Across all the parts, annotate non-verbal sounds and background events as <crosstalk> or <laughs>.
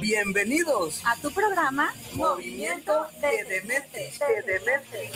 Bienvenidos a tu programa Movimiento de Demente. De.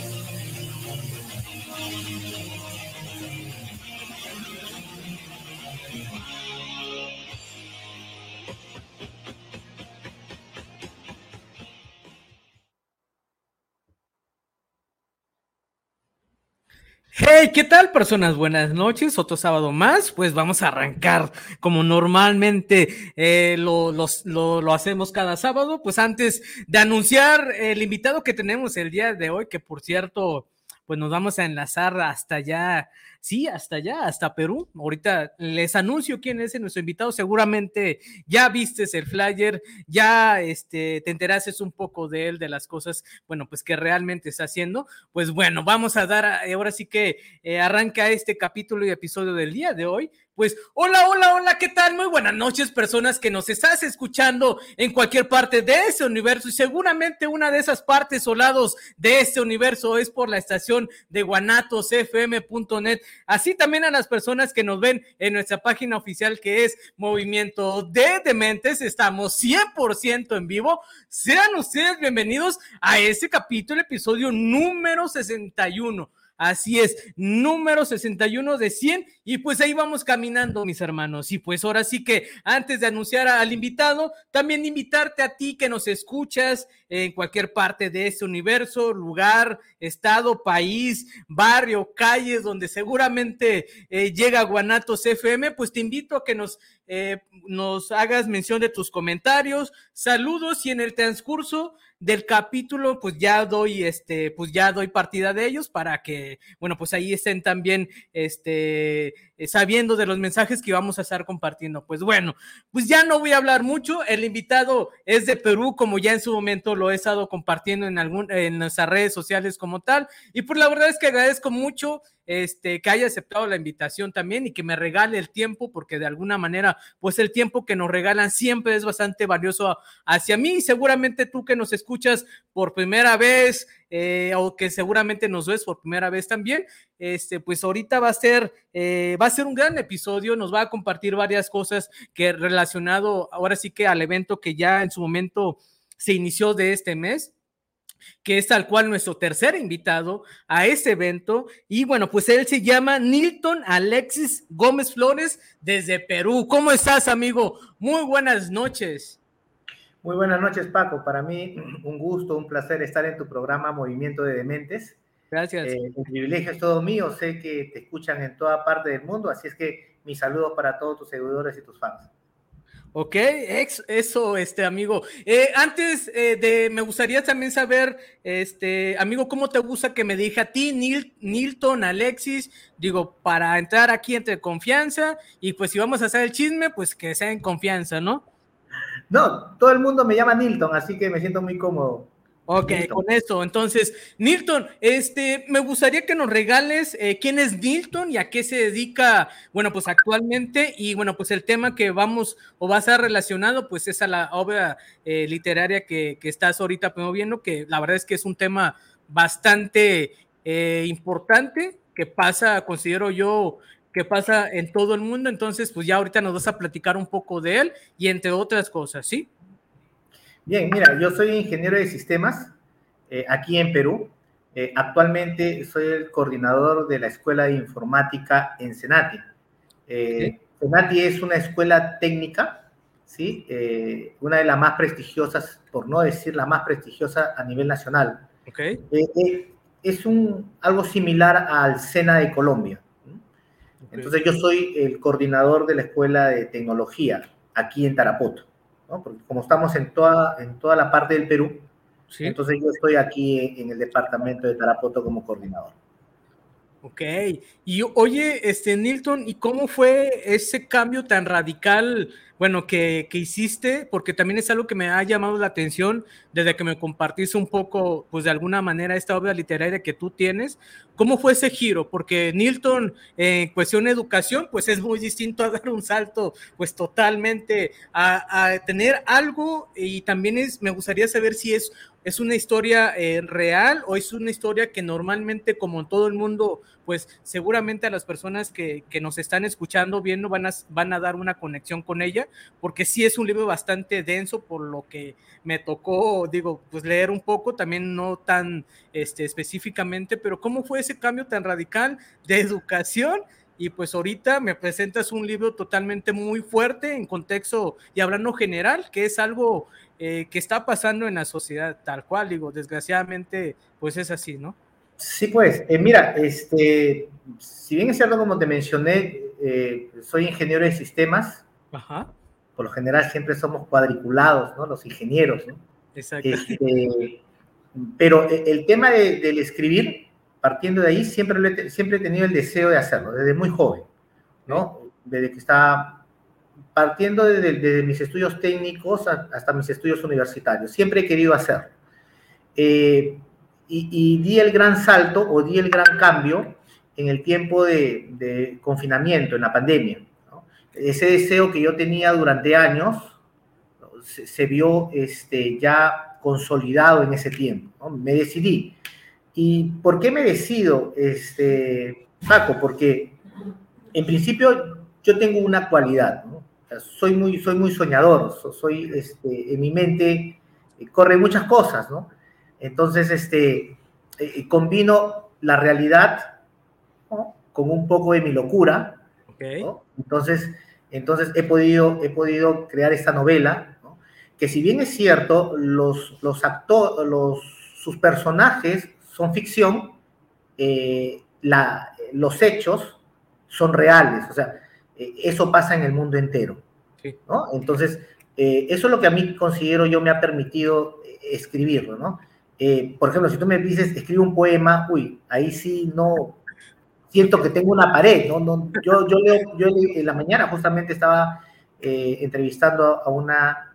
Hey, ¿qué tal personas? Buenas noches, otro sábado más, pues vamos a arrancar como normalmente eh, lo, lo, hacemos cada sábado, pues antes de anunciar el invitado que tenemos el día de hoy, que por cierto, pues nos vamos a enlazar hasta allá sí, hasta allá, hasta Perú. Ahorita les anuncio quién es nuestro invitado. Seguramente ya vistes el flyer, ya este, te enterases un poco de él, de las cosas, bueno, pues que realmente está haciendo. Pues bueno, vamos a dar, ahora sí que eh, arranca este capítulo y episodio del día de hoy pues hola, hola, hola, ¿qué tal? Muy buenas noches, personas que nos estás escuchando en cualquier parte de ese universo y seguramente una de esas partes o lados de este universo es por la estación de guanatosfm.net. Así también a las personas que nos ven en nuestra página oficial que es Movimiento de Dementes. Estamos 100% en vivo. Sean ustedes bienvenidos a ese capítulo, episodio número 61. Así es, número 61 de 100 y pues ahí vamos caminando, mis hermanos. Y pues ahora sí que antes de anunciar al invitado, también invitarte a ti que nos escuchas en cualquier parte de este universo, lugar, estado, país, barrio, calles, donde seguramente eh, llega Guanatos FM, pues te invito a que nos, eh, nos hagas mención de tus comentarios, saludos y en el transcurso del capítulo, pues ya doy, este, pues ya doy partida de ellos para que, bueno, pues ahí estén también, este, eh, sabiendo de los mensajes que vamos a estar compartiendo. Pues bueno, pues ya no voy a hablar mucho. El invitado es de Perú, como ya en su momento lo he estado compartiendo en algún, en nuestras redes sociales como tal. Y pues la verdad es que agradezco mucho este, que haya aceptado la invitación también y que me regale el tiempo, porque de alguna manera, pues el tiempo que nos regalan siempre es bastante valioso hacia mí. Y seguramente tú que nos escuchas por primera vez eh, o que seguramente nos ves por primera vez también, este, pues ahorita va a ser, eh, va a ser un gran episodio, nos va a compartir varias cosas que relacionado ahora sí que al evento que ya en su momento se inició de este mes que es tal cual nuestro tercer invitado a este evento. Y bueno, pues él se llama Nilton Alexis Gómez Flores desde Perú. ¿Cómo estás, amigo? Muy buenas noches. Muy buenas noches, Paco. Para mí, un gusto, un placer estar en tu programa Movimiento de Dementes. Gracias. Eh, el privilegio es todo mío. Sé que te escuchan en toda parte del mundo, así es que mis saludos para todos tus seguidores y tus fans. Ok, eso, este amigo. Eh, antes eh, de, me gustaría también saber, este amigo, ¿cómo te gusta que me diga a ti, Nilton, Alexis? Digo, para entrar aquí entre confianza y pues si vamos a hacer el chisme, pues que sea en confianza, ¿no? No, todo el mundo me llama Nilton, así que me siento muy cómodo. Ok, con eso. Entonces, Nilton, este, me gustaría que nos regales eh, quién es Nilton y a qué se dedica, bueno, pues actualmente, y bueno, pues el tema que vamos o va a ser relacionado, pues es a la obra eh, literaria que, que, estás ahorita promoviendo, que la verdad es que es un tema bastante eh, importante, que pasa, considero yo, que pasa en todo el mundo. Entonces, pues ya ahorita nos vas a platicar un poco de él y entre otras cosas, ¿sí? Bien, mira, yo soy ingeniero de sistemas eh, aquí en Perú. Eh, actualmente soy el coordinador de la Escuela de Informática en Senati. Eh, Senati es una escuela técnica, ¿sí? una de las más prestigiosas, por no decir la más prestigiosa a nivel nacional. Okay. es un, algo similar al SENA de Colombia. Entonces yo soy el coordinador de la Escuela de Tecnología aquí en Tarapoto. Porque como estamos en toda, en toda la parte del Perú, entonces yo estoy aquí en el departamento de Tarapoto como coordinador. Ok, y oye, este Nilton, ¿y cómo fue ese cambio tan radical, bueno, que, que, hiciste? Porque también es algo que me ha llamado la atención desde que me compartiste un poco, pues de alguna manera, esta obra literaria que tú tienes. ¿Cómo fue ese giro? Porque Nilton, en cuestión de educación, pues es muy distinto a <laughs> dar un salto, pues totalmente a, a tener algo y también es, me gustaría saber si es ¿Es una historia eh, real o es una historia que normalmente, como en todo el mundo, pues seguramente a las personas que, que nos están escuchando, viendo, van a, van a dar una conexión con ella? Porque sí es un libro bastante denso, por lo que me tocó, digo, pues leer un poco, también no tan este, específicamente, pero ¿cómo fue ese cambio tan radical de educación? Y pues ahorita me presentas un libro totalmente muy fuerte en contexto y hablando general, que es algo eh, que está pasando en la sociedad tal cual, digo, desgraciadamente, pues es así, ¿no? Sí, pues, eh, mira, este, si bien es cierto, como te mencioné, eh, soy ingeniero de sistemas, Ajá. por lo general siempre somos cuadriculados, ¿no? Los ingenieros, ¿no? Exacto. Este, pero el tema de, del escribir, partiendo de ahí, siempre, siempre he tenido el deseo de hacerlo, desde muy joven, ¿no? Desde que estaba partiendo desde, mis estudios técnicos hasta mis estudios universitarios. Siempre he querido hacerlo. Eh, y, di el gran salto o di el gran cambio en el tiempo de, confinamiento, en la pandemia. Ese deseo que yo tenía durante años se, vio este, ya consolidado en ese tiempo. Me decidí. ¿Y por qué me decido, este, Paco? Porque en principio yo tengo una cualidad. ¿no? soy muy, soy muy soñador, soy, este, en mi mente eh, corren muchas cosas, ¿no? Entonces, este, eh, eh, combino la realidad con un poco de mi locura, Entonces, entonces he podido, he podido crear esta novela, que si bien es cierto, los, los actores, los, sus personajes son ficción, la, los hechos son reales, o sea, eh, eso pasa en el mundo entero. ¿no? Entonces, eh, eso es lo que a mí considero yo me ha permitido eh, escribirlo, ¿no? por ejemplo, si tú me dices, escribe un poema, uy, ahí sí no, siento que tengo una pared, ¿no? no yo, yo, leo, yo en la mañana justamente estaba entrevistando a una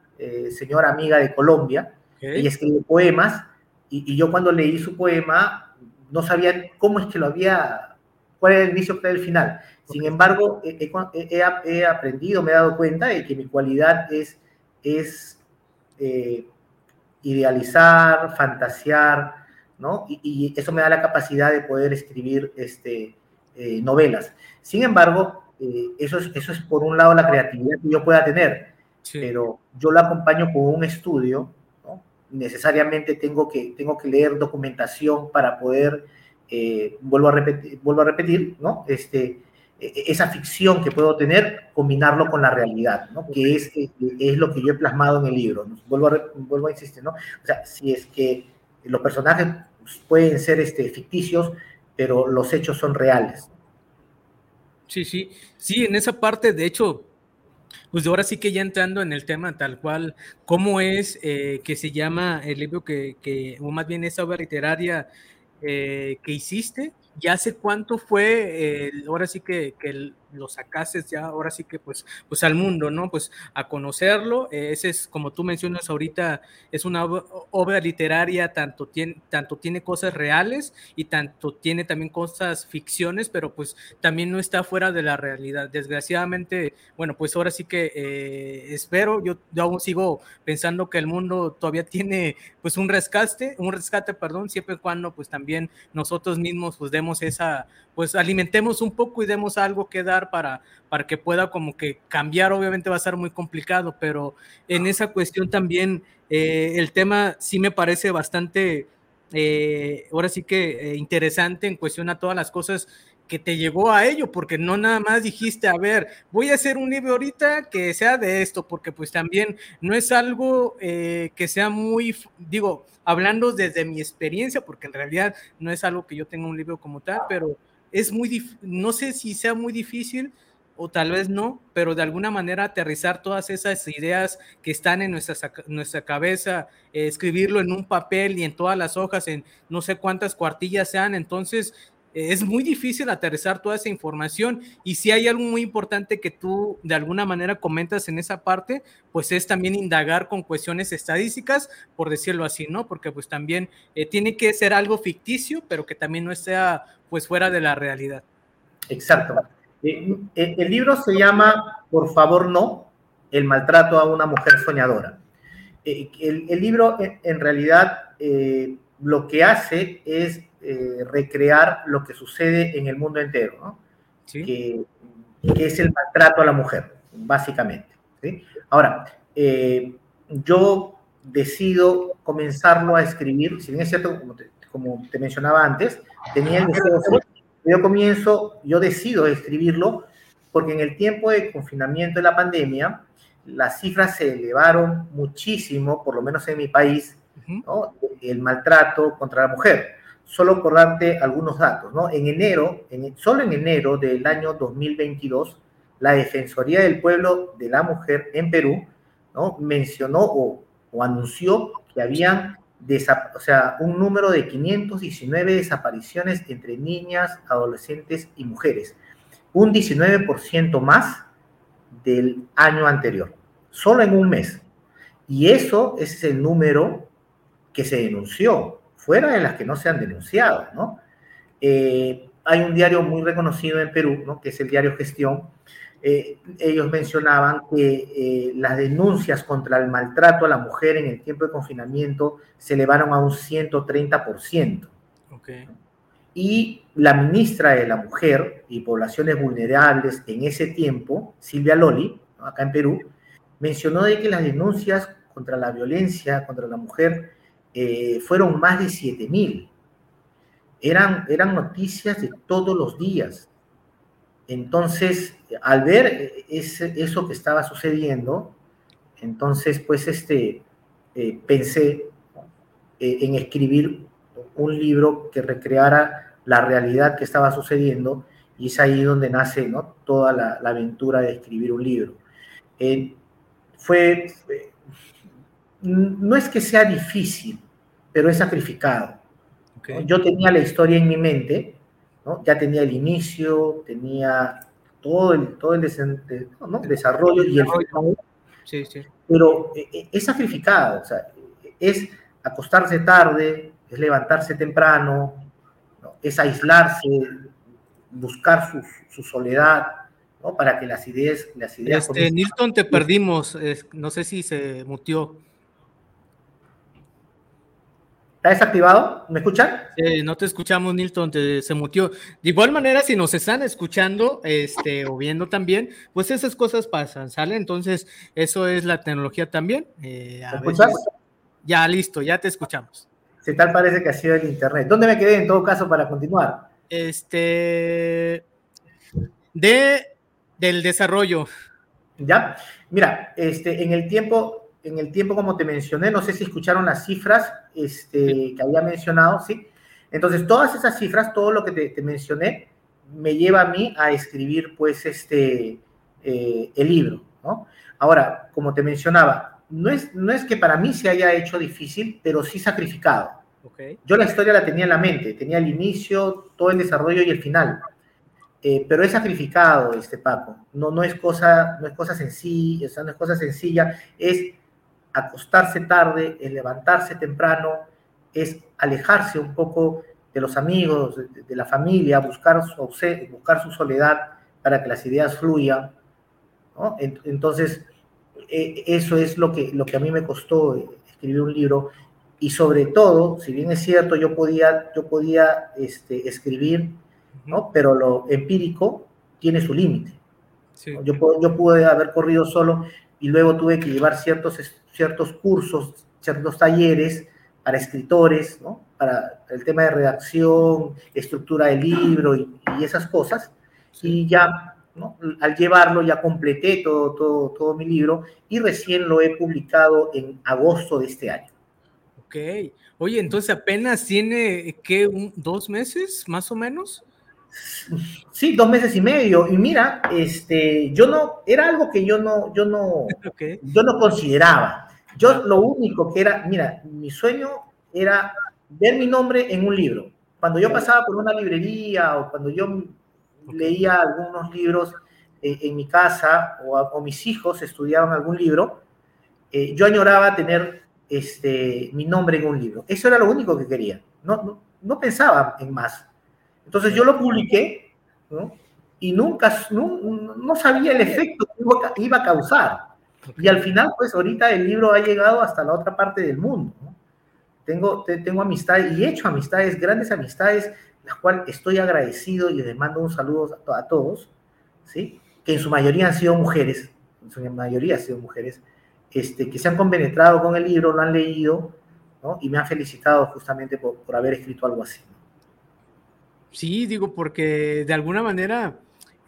señora amiga de Colombia, ella escribe poemas, y, y, yo cuando leí su poema no sabía cómo es que lo había, cuál era el inicio, cuál era el final. Sin embargo, he, aprendido, me he dado cuenta de que mi cualidad es, es eh, idealizar, fantasear, ¿no? Y, eso me da la capacidad de poder escribir este, eh, novelas. Sin embargo, eh, eso, es, eso es por un lado la creatividad que yo pueda tener, pero yo lo acompaño con un estudio. Necesariamente tengo que, tengo que leer documentación para poder, vuelvo, a repetir, vuelvo a repetir, ¿no? Este, e-, esa ficción que puedo tener, combinarlo con la realidad, ¿no? que es, eh, es lo que yo he plasmado en el libro. Vuelvo, a, vuelvo a insistir, ¿no? O sea, si es que los personajes pueden ser este, ficticios, pero los hechos son reales. Sí, sí, sí, en esa parte, de hecho, pues ahora sí que ya entrando en el tema tal cual, ¿cómo es eh, que se llama el libro que, que, o más bien esa obra literaria eh, que hiciste? ¿Ya hace cuánto fue, ahora sí que, lo sacases ya ahora sí que pues, pues al mundo, ¿no? Pues a conocerlo. Eh, ese es, como tú mencionas ahorita, es una obra literaria, tanto tiene, tanto tiene cosas reales y tanto tiene también cosas ficciones, pero pues también no está fuera de la realidad. Desgraciadamente, bueno, pues ahora sí que eh, espero, yo, yo aún sigo pensando que el mundo todavía tiene pues un rescate, un rescate, perdón, siempre y cuando pues también nosotros mismos pues demos esa, pues alimentemos un poco y demos algo que dar para, para que pueda como que cambiar, obviamente va a ser muy complicado, pero en esa cuestión también eh, el tema sí me parece bastante, eh, ahora sí que eh, interesante en cuestión a todas las cosas que te llegó a ello, porque no nada más dijiste, a ver, voy a hacer un libro ahorita que sea de esto, porque pues también no es algo que sea muy, digo, hablando desde mi experiencia, porque en realidad no es algo que yo tenga un libro como tal, pero es muy, no sé si sea muy difícil o tal vez no, pero de alguna manera aterrizar todas esas ideas que están en nuestra, nuestra cabeza, eh, escribirlo en un papel y en todas las hojas, en no sé cuántas cuartillas sean, entonces es muy difícil aterrizar toda esa información y si hay algo muy importante que tú de alguna manera comentas en esa parte, pues es también indagar con cuestiones estadísticas, por decirlo así, ¿no? Porque pues también eh, tiene que ser algo ficticio, pero que también no sea pues fuera de la realidad. Exacto. Eh, el libro se llama Por favor no, el maltrato a una mujer soñadora. El, libro en realidad lo que hace es eh, recrear lo que sucede en el mundo entero, ¿no? que, es el maltrato a la mujer, básicamente. Ahora, eh, yo decido comenzarlo a escribir, si bien es cierto, como te, mencionaba antes, tenía el deseo, yo comienzo, yo decido escribirlo porque en el tiempo de confinamiento de la pandemia, las cifras se elevaron muchísimo, por lo menos en mi país, ¿no? el maltrato contra la mujer solo por darte algunos datos, ¿no? En enero, en, solo en enero del año 2022, la Defensoría del Pueblo de la Mujer en Perú, ¿no? Mencionó o, anunció que habían o sea, un número de 519 desapariciones entre niñas, adolescentes y mujeres, un 19% más del año anterior, solo en un mes. Y eso es el número que se denunció, fuera de las que no se han denunciado, ¿no? Eh, hay un diario muy reconocido en Perú, ¿no? que es el diario Gestión. Eh, ellos mencionaban que eh, las denuncias contra el maltrato a la mujer en el tiempo de confinamiento se elevaron a un 130%. Okay. Y la ministra de la Mujer y Poblaciones Vulnerables en ese tiempo, Silvia Loli, acá en Perú, mencionó de que las denuncias contra la violencia contra la mujer eh, fueron más de 7.000. Eran, eran noticias de todos los días. Entonces, al ver eso que estaba sucediendo, entonces, pues, este, eh, pensé eh, en escribir un libro que recreara la realidad que estaba sucediendo y es ahí donde nace ¿no? toda la, aventura de escribir un libro. fue, no es que sea difícil, pero es sacrificado. Yo tenía la historia en mi mente, ¿no? ya tenía el inicio, tenía todo el, todo el, desarrollo y el sí, sí. pero eh, eh, es sacrificado, o sea, es acostarse tarde, es levantarse temprano, es aislarse, buscar su, su soledad, ¿no? para que las ideas... Las ideas este, Nilton, te perdimos, no sé si se mutió. ¿Está desactivado? ¿Me escuchan? no te escuchamos, Nilton, se mutió. De igual manera, si nos están escuchando este, o viendo también, pues esas cosas pasan, ¿sale? Entonces, eso es la tecnología también. Eh, ya, listo, ya te escuchamos. Si tal parece que ha sido el internet. ¿Dónde me quedé en todo caso para continuar? Este. De, del desarrollo. Ya, mira, este, en el tiempo en el tiempo, como te mencioné, no sé si escucharon las cifras este, que había mencionado, ¿sí? Entonces, todas esas cifras, todo lo que te, mencioné, me lleva a mí a escribir, pues, este, eh, el libro, ¿no? Ahora, como te mencionaba, no es, no es que para mí se haya hecho difícil, pero sí sacrificado. Okay. Yo la historia la tenía en la mente, tenía el inicio, todo el desarrollo y el final. eh, pero es sacrificado, este Paco. No, no, es cosa, no es cosa sencilla, no es cosa sencilla, es acostarse tarde, es levantarse temprano, es alejarse un poco de los amigos, de, la familia, buscar su, buscar su soledad para que las ideas fluyan. Entonces, e, eso es lo que, lo que a mí me costó eh, escribir un libro y sobre todo, si bien es cierto, yo podía, yo podía este, escribir, ¿no? pero lo empírico tiene su límite. Yo, yo pude haber corrido solo y luego tuve que llevar ciertos, ciertos cursos, ciertos talleres para escritores, ¿no? para el tema de redacción, estructura del libro y, esas cosas. Y ya, ¿no? al llevarlo, ya completé todo, todo, todo mi libro y recién lo he publicado en agosto de este año. Ok. Oye, entonces apenas tiene, ¿qué? ¿Dos meses más o menos? Sí, dos meses y medio. Y mira, este, yo no, era algo que yo no, yo no, <laughs> yo no consideraba. Yo lo único que era, mira, mi sueño era ver mi nombre en un libro. Cuando yo pasaba por una librería o cuando yo leía algunos libros eh, en mi casa o, mis hijos estudiaban algún libro, eh, yo añoraba tener este, mi nombre en un libro. Eso era lo único que quería. No, no, pensaba en más. Entonces yo lo publiqué y nunca, no, sabía el efecto que iba a causar. Y al final, pues ahorita el libro ha llegado hasta la otra parte del mundo. Tengo, tengo amistades y he hecho amistades, grandes amistades, las cuales estoy agradecido y les mando un saludo a, todos, ¿sí? que en su mayoría han sido mujeres, en su mayoría han sido mujeres, este, que se han compenetrado con el libro, lo han leído, ¿no? y me han felicitado justamente por, por haber escrito algo así. Sí, digo, porque de alguna manera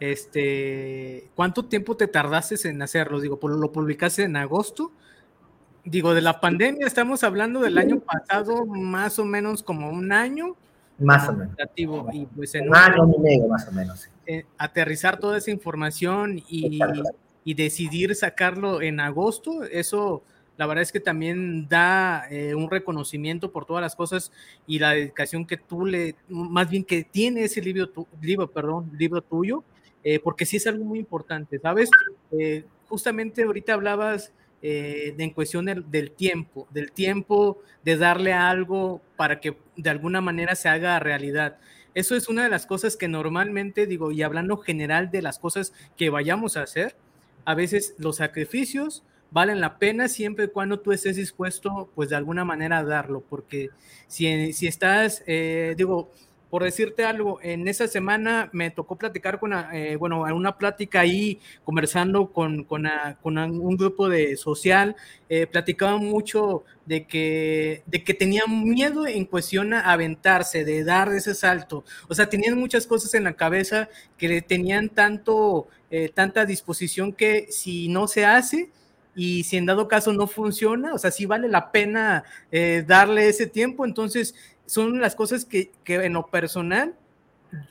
este, ¿cuánto tiempo te tardaste en hacerlo? Digo, lo publicaste en agosto. Digo, de la pandemia estamos hablando del año pasado, más o menos como un año. Más o menos. Y pues en un año y medio, más o menos. Eh, aterrizar toda esa información y, y, decidir sacarlo en agosto, eso la verdad es que también da eh, un reconocimiento por todas las cosas y la dedicación que tú le, más bien que tiene ese libro, libro, perdón, libro tuyo, eh, porque sí es algo muy importante, ¿sabes? Eh, justamente ahorita hablabas eh, de, en cuestión del, tiempo, del tiempo de darle algo para que de alguna manera se haga realidad. Eso es una de las cosas que normalmente digo, y hablando general de las cosas que vayamos a hacer, a veces los sacrificios valen la pena siempre y cuando tú estés dispuesto, pues de alguna manera a darlo, porque si, si estás, digo, por decirte algo, en esa semana me tocó platicar con, eh, bueno, una plática ahí, conversando con, con, un grupo de social, eh, platicaban mucho de que, de que tenían miedo en cuestión a aventarse, de dar ese salto. O sea, tenían muchas cosas en la cabeza que tenían tanto, eh, tanta disposición que si no se hace, y si en dado caso no funciona, o sea, si vale la pena eh, darle ese tiempo, entonces son las cosas que, que en lo personal,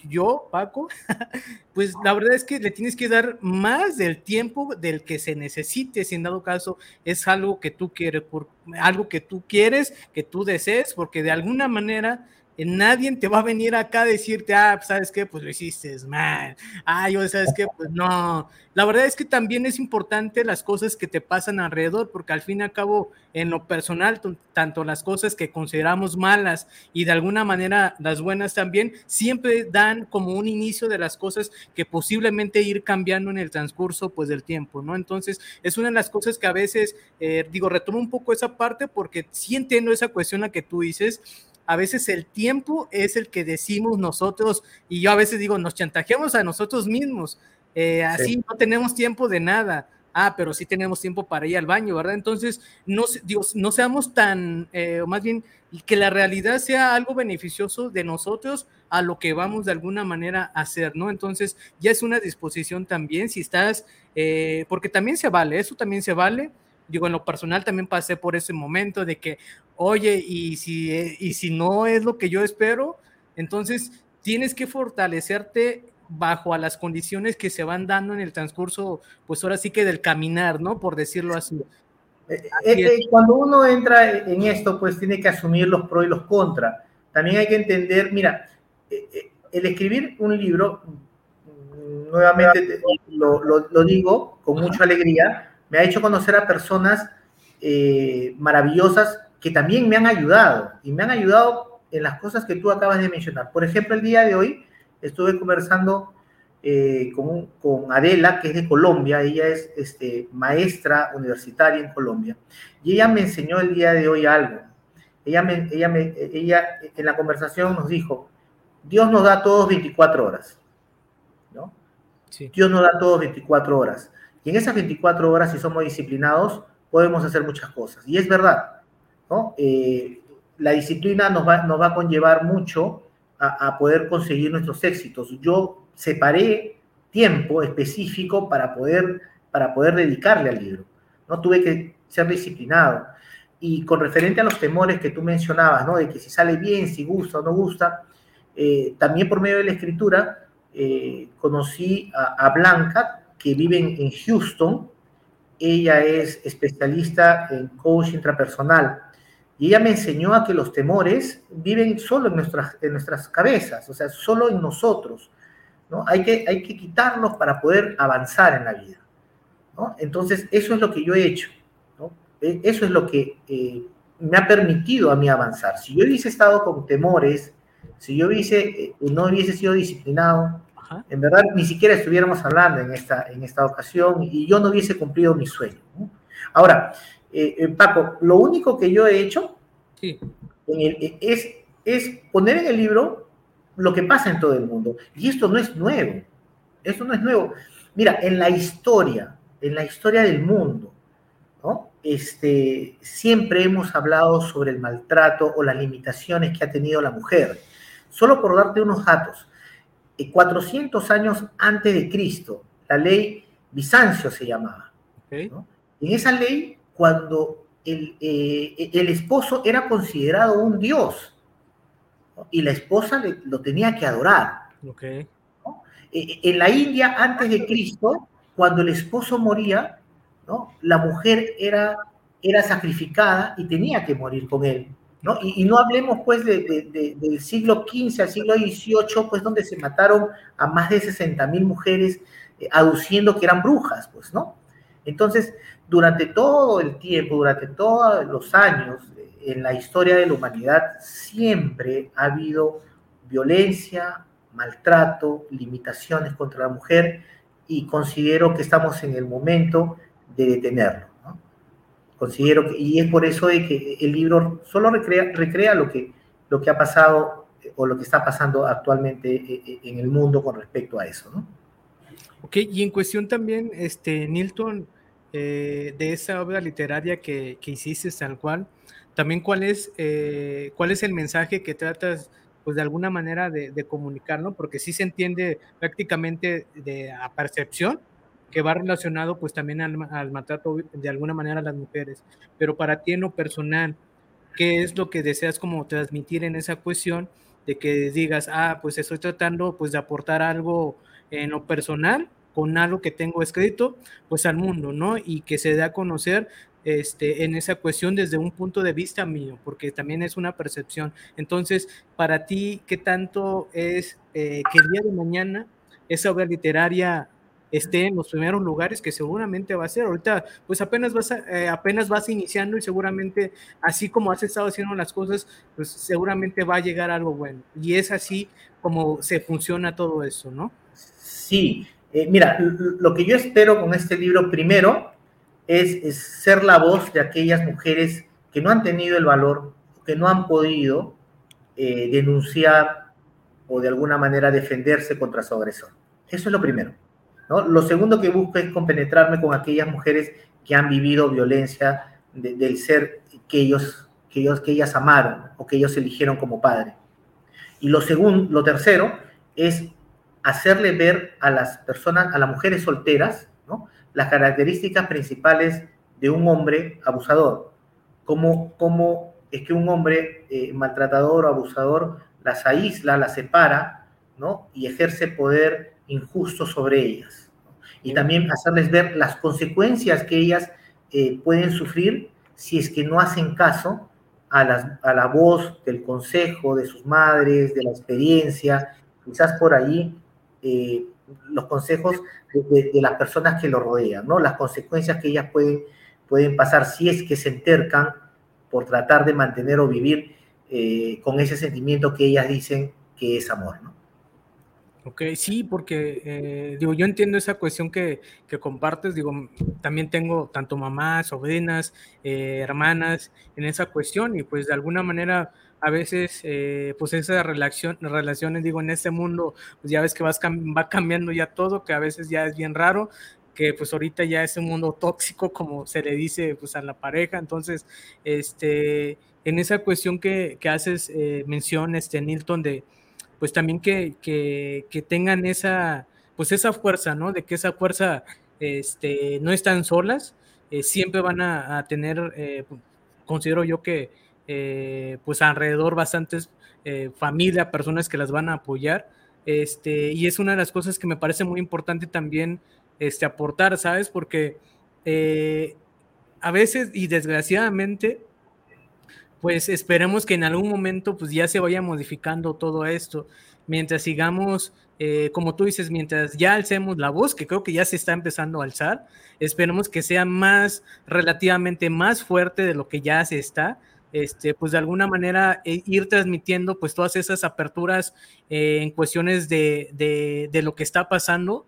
yo, Paco, <laughs> pues la verdad es que le tienes que dar más del tiempo del que se necesite, si en dado caso es algo que tú quieres, por, algo que tú quieres, que tú desees, porque de alguna manera nadie te va a venir acá a decirte, ah, pues, ¿sabes qué? Pues lo hiciste mal. Ah, yo, ¿sabes qué? Pues no. La verdad es que también es importante las cosas que te pasan alrededor, porque al fin y al cabo, en lo personal, tanto las cosas que consideramos malas y de alguna manera las buenas también, siempre dan como un inicio de las cosas que posiblemente ir cambiando en el transcurso, pues, del tiempo, ¿no? Entonces, es una de las cosas que a veces, eh, digo, retomo un poco esa parte porque sí entiendo esa cuestión la que tú dices, a veces el tiempo es el que decimos nosotros, y yo a veces digo, nos chantajeamos a nosotros mismos, eh, así no tenemos tiempo de nada. Ah, pero sí tenemos tiempo para ir al baño, ¿verdad? Entonces, no, digo, no seamos tan, eh, o más bien, que la realidad sea algo beneficioso de nosotros a lo que vamos de alguna manera a hacer, ¿no? Entonces, ya es una disposición también, si estás, eh, porque también se vale, eso también se vale, digo, en lo personal también pasé por ese momento de que, oye, y si, eh, y si no es lo que yo espero, entonces tienes que fortalecerte bajo a las condiciones que se van dando en el transcurso, pues ahora sí que del caminar, ¿no? Por decirlo así. Eh, eh, cuando uno entra en esto, pues tiene que asumir los pros y los contras. También hay que entender, mira, el escribir un libro nuevamente lo, lo, digo con mucha alegría, me ha hecho conocer a personas eh, maravillosas que también me han ayudado y me han ayudado en las cosas que tú acabas de mencionar. Por ejemplo, el día de hoy estuve conversando eh, con, con, Adela, que es de Colombia, ella es este, maestra universitaria en Colombia, y ella me enseñó el día de hoy algo. Ella, me, ella, me, ella en la conversación nos dijo, Dios nos da todos 24 horas, ¿no? Dios nos da todos 24 horas. Y en esas 24 horas, si somos disciplinados, podemos hacer muchas cosas. Y es verdad, ¿no? Eh, la disciplina nos va, nos va a conllevar mucho a, a poder conseguir nuestros éxitos. Yo separé tiempo específico para poder, para poder dedicarle al libro. No tuve que ser disciplinado. Y con referente a los temores que tú mencionabas, ¿no? De que si sale bien, si gusta o no gusta, eh, también por medio de la escritura eh, conocí a, Blanca, que vive en, Houston. Ella es especialista en coach intrapersonal. Y ella me enseñó a que los temores viven solo en nuestras, en nuestras cabezas, o sea, solo en nosotros. Hay que, hay que quitarlos para poder avanzar en la vida, Entonces, eso es lo que yo he hecho, e, Eso es lo que eh, me ha permitido a mí avanzar. Si yo hubiese estado con temores, si yo hubiese, eh, no hubiese sido disciplinado, en verdad ni siquiera estuviéramos hablando en esta, en esta ocasión y yo no hubiese cumplido mi sueño. Ahora, eh, Paco, lo único que yo he hecho es, es poner en el libro lo que pasa en todo el mundo. Y esto no es nuevo. Esto no es nuevo. Mira, en la historia, en la historia del mundo, ¿no? Este, siempre hemos hablado sobre el maltrato o las limitaciones que ha tenido la mujer. Solo por darte unos datos, 400 eh, años antes de Cristo, la ley Bizancio se llamaba. En esa ley, cuando el, eh, el esposo era considerado un dios, y la esposa lo tenía que adorar. Okay. E, e, en la India, antes de Cristo, cuando el esposo moría, ¿no? la mujer era, era sacrificada y tenía que morir con él. ¿No? Y, no hablemos pues de, del siglo XV al siglo XVIII, pues donde se mataron a más de 60 mil mujeres eh, aduciendo que eran brujas, pues, ¿no? Entonces, durante todo el tiempo, durante todos los años, en la historia de la humanidad siempre ha habido violencia, maltrato, limitaciones contra la mujer y considero que estamos en el momento de detenerlo. Considero que, y es por eso de que el libro solo recrea, recrea lo, que, lo que ha pasado eh, o lo que está pasando actualmente eh, eh, en el mundo con respecto a eso. ¿no? Ok, y en cuestión también, este, Nilton, de esa obra literaria que, que hiciste tal cual, también cuál es, eh, cuál es el mensaje que tratas pues de alguna manera de, de, comunicar, ¿no? Porque sí se entiende prácticamente de a percepción que va relacionado pues también al, al, maltrato de alguna manera a las mujeres, pero para ti en lo personal, ¿qué es lo que deseas como transmitir en esa cuestión de que digas, ah, pues estoy tratando pues de aportar algo en lo personal con algo que tengo escrito, pues al mundo, ¿no? Y que se dé a conocer este, en esa cuestión desde un punto de vista mío, porque también es una percepción. Entonces, para ti, ¿qué tanto es eh, que el día de mañana esa obra literaria esté en los primeros lugares que seguramente va a ser. Ahorita, pues apenas vas, eh, apenas vas iniciando y seguramente, así como has estado haciendo las cosas, pues seguramente va a llegar algo bueno. Y es así como se funciona todo eso, ¿no? Sí, eh, mira, lo que yo espero con este libro primero es, ser la voz de aquellas mujeres que no han tenido el valor, que no han podido eh, denunciar o de alguna manera defenderse contra su agresor. Eso es lo primero. Lo segundo que busco es compenetrarme con aquellas mujeres que han vivido violencia del ser que ellos, que ellos que ellas amaron o que ellos eligieron como padre. Y lo segundo, lo tercero es hacerle ver a las personas, a las mujeres solteras, las características principales de un hombre abusador. Cómo, cómo es que un hombre eh, maltratador o abusador las aísla, las separa, ¿no? Y ejerce poder injusto sobre ellas. Y también hacerles ver las consecuencias que ellas eh, pueden sufrir si es que no hacen caso a, la voz del consejo de sus madres, de la experiencia. Quizás por ahí eh, los consejos de, las personas que lo rodean, ¿no? Las consecuencias que ellas pueden, pueden pasar si es que se entercan por tratar de mantener o vivir eh, con ese sentimiento que ellas dicen que es amor, ¿no? Ok, sí, porque eh, digo, yo entiendo esa cuestión que, compartes, digo, también tengo tanto mamás, sobrinas, eh, hermanas en esa cuestión y pues de alguna manera a veces eh, pues esas relación, relaciones, digo, en este mundo, pues ya ves que vas, va cambiando ya todo, que a veces ya es bien raro, que pues ahorita ya es un mundo tóxico, como se le dice pues a la pareja, entonces, este, en esa cuestión que, que haces mención, este, Nilton, de pues también que, que, tengan esa, pues esa fuerza, ¿no? De que esa fuerza este, no están solas, eh, siempre van a, tener, eh, considero yo que, eh, pues alrededor bastantes familia, personas que las van a apoyar, este, y es una de las cosas que me parece muy importante también este, aportar, ¿sabes? Porque a veces, y desgraciadamente, pues esperemos que en algún momento pues ya se vaya modificando todo esto. Mientras sigamos, eh, como tú dices, mientras ya alcemos la voz, que creo que ya se está empezando a alzar, esperemos que sea más, relativamente más fuerte de lo que ya se está, este, pues de alguna manera eh, ir transmitiendo pues todas esas aperturas eh, en cuestiones de, de, lo que está pasando,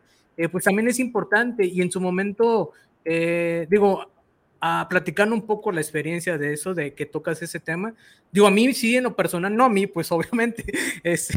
pues también es importante y en su momento, digo, a platicando un poco la experiencia de eso, de que tocas ese tema. Digo, a mí sí, en lo personal, no a mí, pues <laughs> obviamente, es,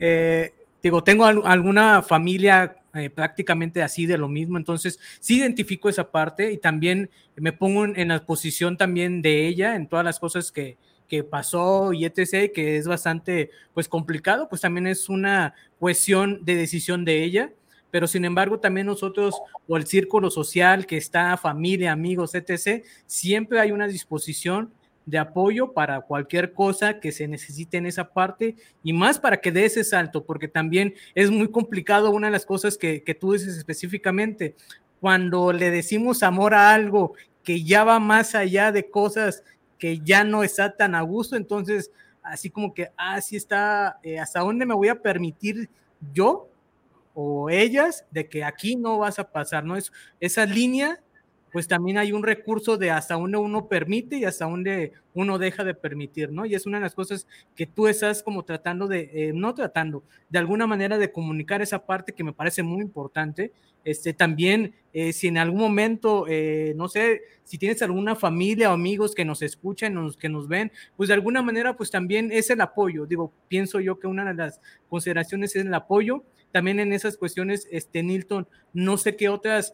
eh, digo, tengo alguna familia eh, prácticamente así de lo mismo, entonces sí identifico esa parte y también me pongo en, la posición también de ella en todas las cosas que, que pasó y etc., que es bastante, pues, complicado, pues también es una cuestión de decisión de ella pero sin embargo también nosotros o el círculo social que está, familia, amigos, etc., siempre hay una disposición de apoyo para cualquier cosa que se necesite en esa parte y más para que dé ese salto, porque también es muy complicado una de las cosas que, que tú dices específicamente, cuando le decimos amor a algo que ya va más allá de cosas que ya no está tan a gusto, entonces así como que, ah, sí está, eh, ¿hasta dónde me voy a permitir yo o ellas de que aquí no vas a pasar, ¿no? Es, esa línea, pues también hay un recurso de hasta dónde uno permite y hasta dónde uno deja de permitir, ¿no? Y es una de las cosas que tú estás como tratando de, eh, no tratando, de alguna manera de comunicar esa parte que me parece muy importante. Este, también, eh, si en algún momento, eh, no sé, si tienes alguna familia o amigos que nos escuchan, nos, que nos ven, pues de alguna manera, pues también es el apoyo. Digo, pienso yo que una de las consideraciones es el apoyo también en esas cuestiones, este, Nilton, no sé qué otras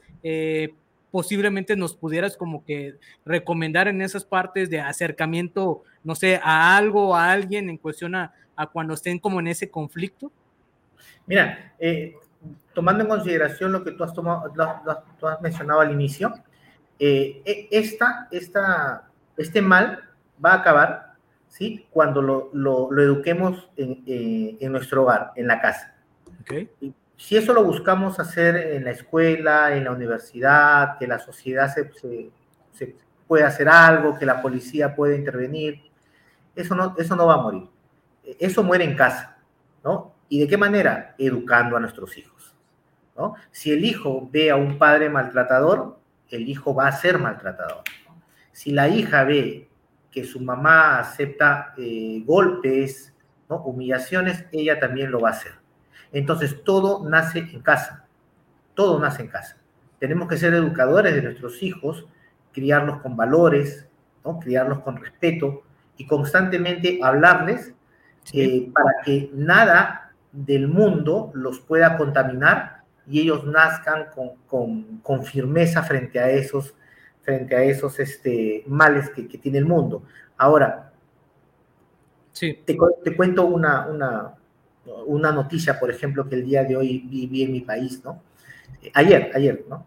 posiblemente nos pudieras como que recomendar en esas partes de acercamiento, no sé, a algo, a alguien en cuestión a, cuando estén como en ese conflicto. Mira, eh, tomando en consideración lo que tú has, tomado, tú has mencionado al inicio, eh, e, esta, esta, este mal va a acabar ¿sí? cuando lo, lo, lo eduquemos en, en, nuestro hogar, en la casa si eso lo buscamos hacer en la escuela, en la universidad, que la sociedad se, puede hacer algo, que la policía puede intervenir, eso no, eso no va a morir. Eso muere en casa, ¿no? ¿Y de qué manera? Educando a nuestros hijos. Si el hijo ve a un padre maltratador, el hijo va a ser maltratador. Si la hija ve que su mamá acepta eh, golpes, humillaciones, ella también lo va a hacer. Entonces, todo nace en casa. Todo nace en casa. Tenemos que ser educadores de nuestros hijos, criarlos con valores, ¿no? criarlos con respeto y constantemente hablarles eh, para que nada del mundo los pueda contaminar y ellos nazcan con, firmeza frente a esos, frente a esos este, males que, tiene el mundo. Ahora, sí. te, cuento una, una, una noticia, por ejemplo, que el día de hoy vi, en mi país, ¿no? Eh, ayer, ayer, ¿no?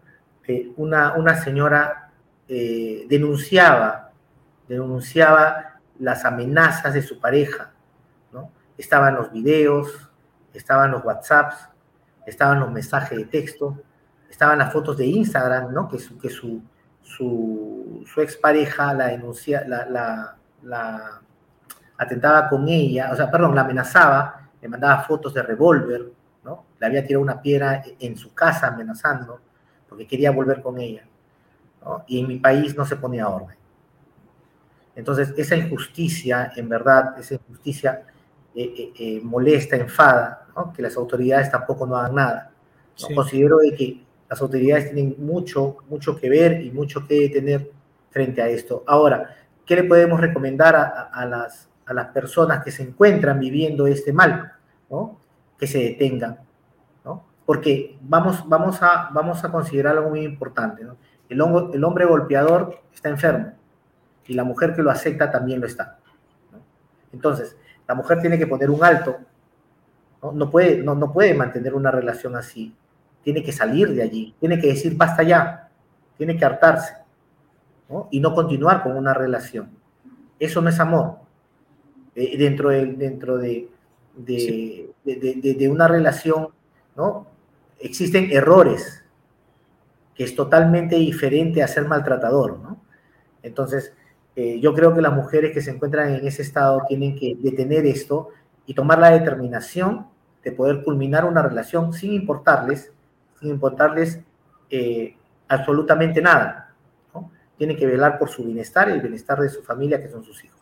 una, una señora eh, denunciaba, denunciaba las amenazas de su pareja, ¿no? Estaban los videos, estaban los WhatsApps, estaban los mensajes de texto, estaban las fotos de Instagram, ¿no? Que su, que su, su, su expareja la denuncia, la, la, atentaba con ella, o sea, perdón, la amenazaba le mandaba fotos de revólver, ¿no? Le había tirado una piedra en su casa amenazando porque quería volver con ella, ¿no? Y en mi país no se ponía orden. Entonces, esa injusticia, en verdad, esa injusticia eh, eh, eh, molesta, enfada, ¿no? que las autoridades tampoco no hagan nada. ¿no? Considero de que las autoridades tienen mucho, mucho que ver y mucho que tener frente a esto. Ahora, ¿qué le podemos recomendar a, a, las, a las personas que se encuentran viviendo este mal? ¿no? Que se detengan, ¿no? Porque vamos, vamos, a, vamos a considerar algo muy importante. El, hombre, el hombre golpeador está enfermo y la mujer que lo acepta también lo está. Entonces, la mujer tiene que poner un alto, no, no puede, no, no puede mantener una relación así, tiene que salir de allí, tiene que decir basta ya, tiene que hartarse ¿no? y no continuar con una relación. Eso no es amor. Eh, dentro de, dentro de, de, sí. de, de, una relación, ¿no? existen errores, que es totalmente diferente a ser maltratador. ¿no? Entonces, eh, yo creo que las mujeres que se encuentran en ese estado tienen que detener esto y tomar la determinación de poder culminar una relación sin importarles, sin importarles eh, absolutamente nada. ¿no? Tienen que velar por su bienestar y el bienestar de su familia, que son sus hijos.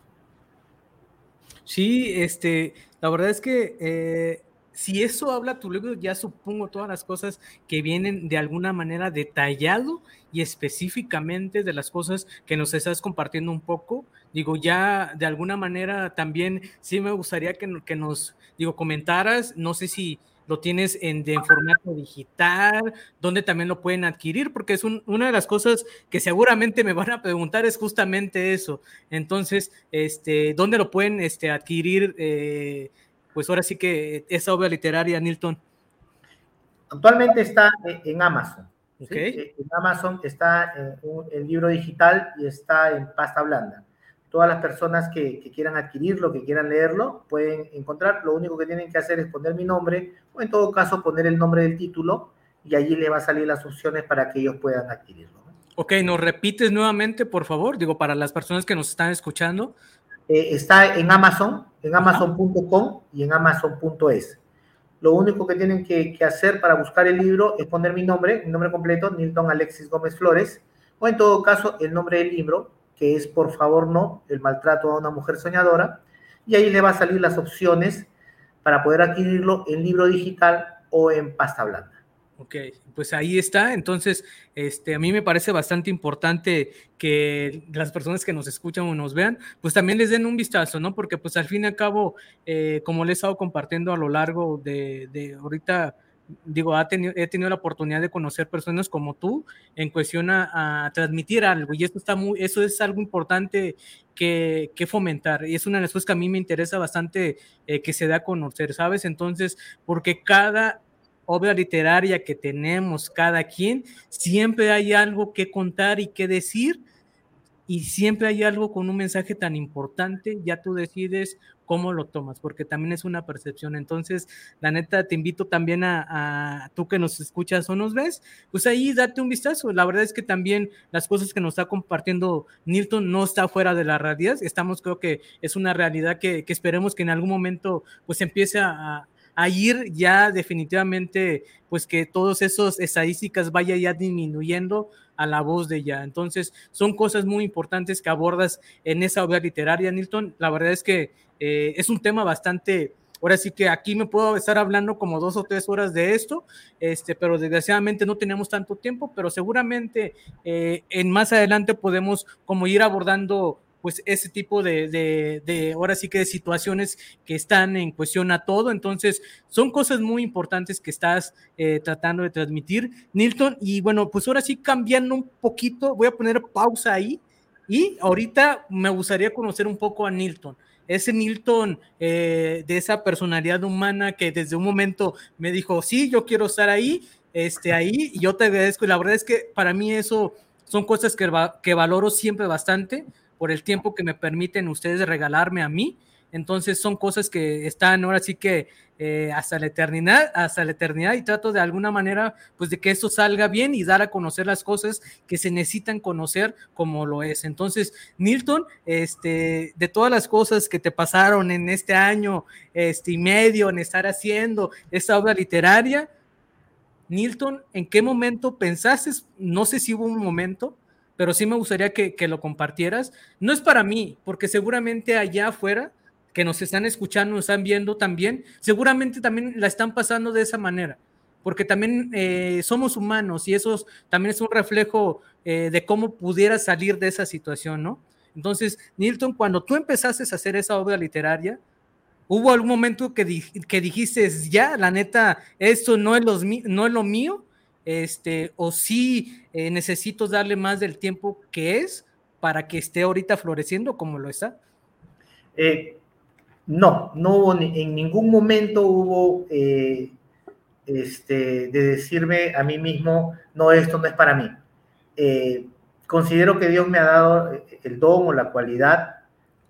Sí, este, la verdad es que eh, si eso habla tu libro, ya supongo todas las cosas que vienen de alguna manera detallado y específicamente de las cosas que nos estás compartiendo un poco. Digo, ya de alguna manera también sí me gustaría que, que nos, digo, comentaras, no sé si lo tienes en, de, en formato digital, donde también lo pueden adquirir, porque es un, una de las cosas que seguramente me van a preguntar es justamente eso. Entonces, este, ¿dónde lo pueden este, adquirir? Eh, pues ahora sí que esa obra literaria, Nilton. Actualmente está en Amazon. Okay. ¿sí? En Amazon está en el libro digital y está en pasta blanda. Todas las personas que, que, quieran adquirirlo, que quieran leerlo, pueden encontrar. Lo único que tienen que hacer es poner mi nombre o en todo caso poner el nombre del título y allí le va a salir las opciones para que ellos puedan adquirirlo. Ok, ¿nos repites nuevamente, por favor? Digo, para las personas que nos están escuchando. Eh, está en Amazon, en amazon.com y en amazon.es. Lo único que tienen que, que, hacer para buscar el libro es poner mi nombre, mi nombre completo, Nilton Alexis Gómez Flores, o en todo caso el nombre del libro, que es Por favor no, el maltrato a una mujer soñadora, y ahí le va a salir las opciones para poder adquirirlo en libro digital o en pasta blanda. Ok, pues ahí está. Entonces, este, a mí me parece bastante importante que las personas que nos escuchan o nos vean, pues también les den un vistazo, ¿no? Porque pues al fin y al cabo, eh, como les he estado compartiendo a lo largo de, de ahorita, digo, ha tenido, he tenido la oportunidad de conocer personas como tú en cuestión a, a transmitir algo y esto está muy, eso es algo importante que, que, fomentar y es una de las cosas que a mí me interesa bastante eh, que se dé a conocer, ¿sabes? Entonces, porque cada obra literaria que tenemos cada quien, siempre hay algo que contar y que decir y siempre hay algo con un mensaje tan importante, ya tú decides cómo lo tomas, porque también es una percepción. Entonces, la neta, te invito también a, a, tú que nos escuchas o nos ves, pues ahí date un vistazo. La verdad es que también las cosas que nos está compartiendo Nilton no está fuera de la realidad. Estamos, creo que es una realidad que, que esperemos que en algún momento pues empiece a, a ir ya definitivamente, pues que todos esos estadísticas vaya ya disminuyendo a la voz de ella. Entonces, son cosas muy importantes que abordas en esa obra literaria, Nilton. La verdad es que eh, es un tema bastante, ahora sí que aquí me puedo estar hablando como dos o tres horas de esto, este, pero desgraciadamente no tenemos tanto tiempo, pero seguramente eh, en más adelante podemos como ir abordando pues ese tipo de, de, de, ahora sí que de situaciones que están en cuestión a todo. Entonces, son cosas muy importantes que estás eh, tratando de transmitir, Nilton. Y bueno, pues ahora sí cambiando un poquito, voy a poner pausa ahí. Y ahorita me gustaría conocer un poco a Nilton ese Nilton eh, de esa personalidad humana que desde un momento me dijo, sí, yo quiero estar ahí, este, ahí, y yo te agradezco, y la verdad es que para mí eso son cosas que, que valoro siempre bastante, por el tiempo que me permiten ustedes regalarme a mí. Entonces son cosas que están ahora sí que eh, hasta la eternidad, hasta la eternidad y trato de alguna manera pues de que esto salga bien y dar a conocer las cosas que se necesitan conocer como lo es. Entonces, Nilton, este, de todas las cosas que te pasaron en este año este, y medio en estar haciendo esta obra literaria, Nilton, ¿en qué momento pensaste? No sé si hubo un momento, pero sí me gustaría que, que lo compartieras. No es para mí, porque seguramente allá afuera que nos están escuchando, nos están viendo también, seguramente también la están pasando de esa manera, porque también eh, somos humanos y eso también es un reflejo eh, de cómo pudiera salir de esa situación, ¿no? Entonces, Nilton, cuando tú empezaste a hacer esa obra literaria, ¿hubo algún momento que, que dijiste, ya, la neta, esto no es, los, no es lo mío? Este, o sí eh, necesito darle más del tiempo que es para que esté ahorita floreciendo como lo está? Eh, no, no hubo, en ningún momento hubo eh, este, de decirme a mí mismo, no, esto no es para mí. Considero que Dios me ha dado el don o la cualidad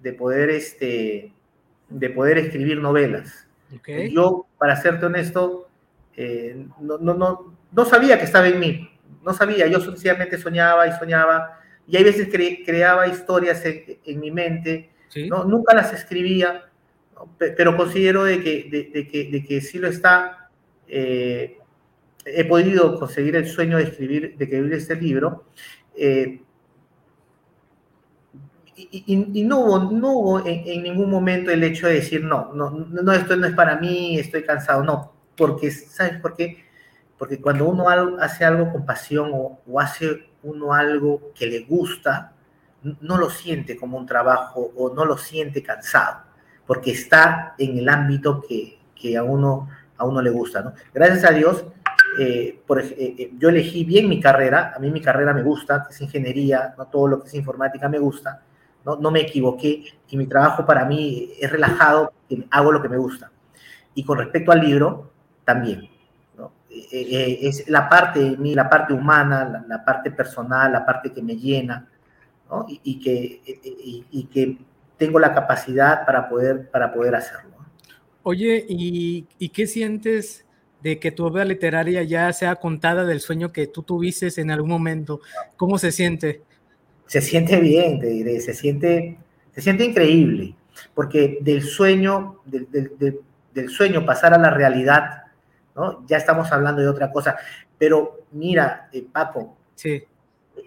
de poder, este, de poder escribir novelas. Yo, para serte honesto, eh, no, no, no, sabía que estaba en mí, no sabía, yo sencillamente soñaba y soñaba, y hay veces creaba historias en, mi mente, ¿no? nunca las escribía, pero considero de que, de, que, de que sí lo está. Eh, he podido conseguir el sueño de escribir, de escribir este libro. Eh, y, no hubo, no hubo en, ningún momento el hecho de decir, no, no, no, esto no es para mí, estoy cansado. No, porque, ¿sabes por qué? Porque cuando uno hace algo con pasión o, o hace uno algo que le gusta, no lo siente como un trabajo o no lo siente cansado porque está en el ámbito que, que a, uno, a uno le gusta. ¿no? Gracias a Dios, eh, por, eh, eh, yo elegí bien mi carrera, a mí mi carrera me gusta, que es ingeniería, no todo lo que es informática me gusta, no, no me equivoqué y mi trabajo para mí es relajado, hago lo que me gusta. Y con respecto al libro, también. ¿No? es la parte de mí, la parte humana, la, parte personal, la parte que me llena, ¿no? y, y, que, y que tengo la capacidad para poder, para poder hacerlo. Oye, ¿y, qué sientes de que tu obra literaria ya sea contada del sueño que tú tuviste en algún momento? ¿Cómo se siente? Se siente bien, te diré, se siente, se siente increíble, porque del sueño, del, del, sueño pasar a la realidad, ¿no? Ya estamos hablando de otra cosa. Pero mira, eh, Paco, sí.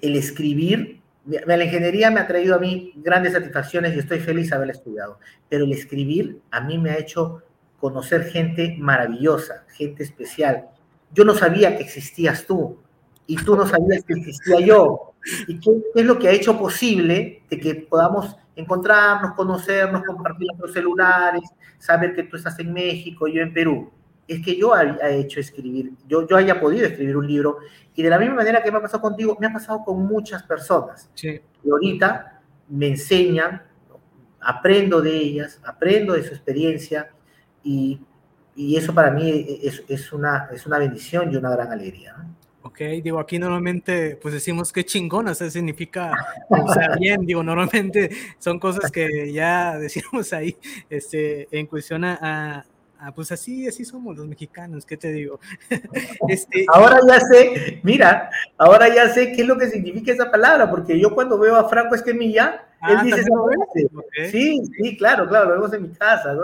el escribir la ingeniería me ha traído a mí grandes satisfacciones y estoy feliz de haber estudiado, pero el escribir a mí me ha hecho conocer gente maravillosa, gente especial. Yo no sabía que existías tú y tú no sabías que existía yo. ¿Y qué, es lo que ha hecho posible de que podamos encontrarnos, conocernos, compartir nuestros celulares, saber que tú estás en México, yo en Perú? Es que yo haya hecho escribir, yo, yo haya podido escribir un libro, y de la misma manera que me ha pasado contigo, me ha pasado con muchas personas. Y ahorita me enseñan, aprendo de ellas, aprendo de su experiencia, y, y eso para mí es, es, una, es una bendición y una gran alegría. Ok, digo, aquí normalmente pues decimos que chingón, o sea, significa, sea, <laughs> bien, digo, normalmente son cosas que ya decimos ahí, este, en cuestión a, Ah, pues así, así somos los mexicanos, ¿qué te digo? <laughs> <laughs> este, ahora ya sé, mira, ahora ya sé qué es lo que significa esa palabra, porque yo cuando veo a Franco Esquemilla, él ah, dice esa Sí, sí, claro, claro, lo vemos en mi casa, ¿no?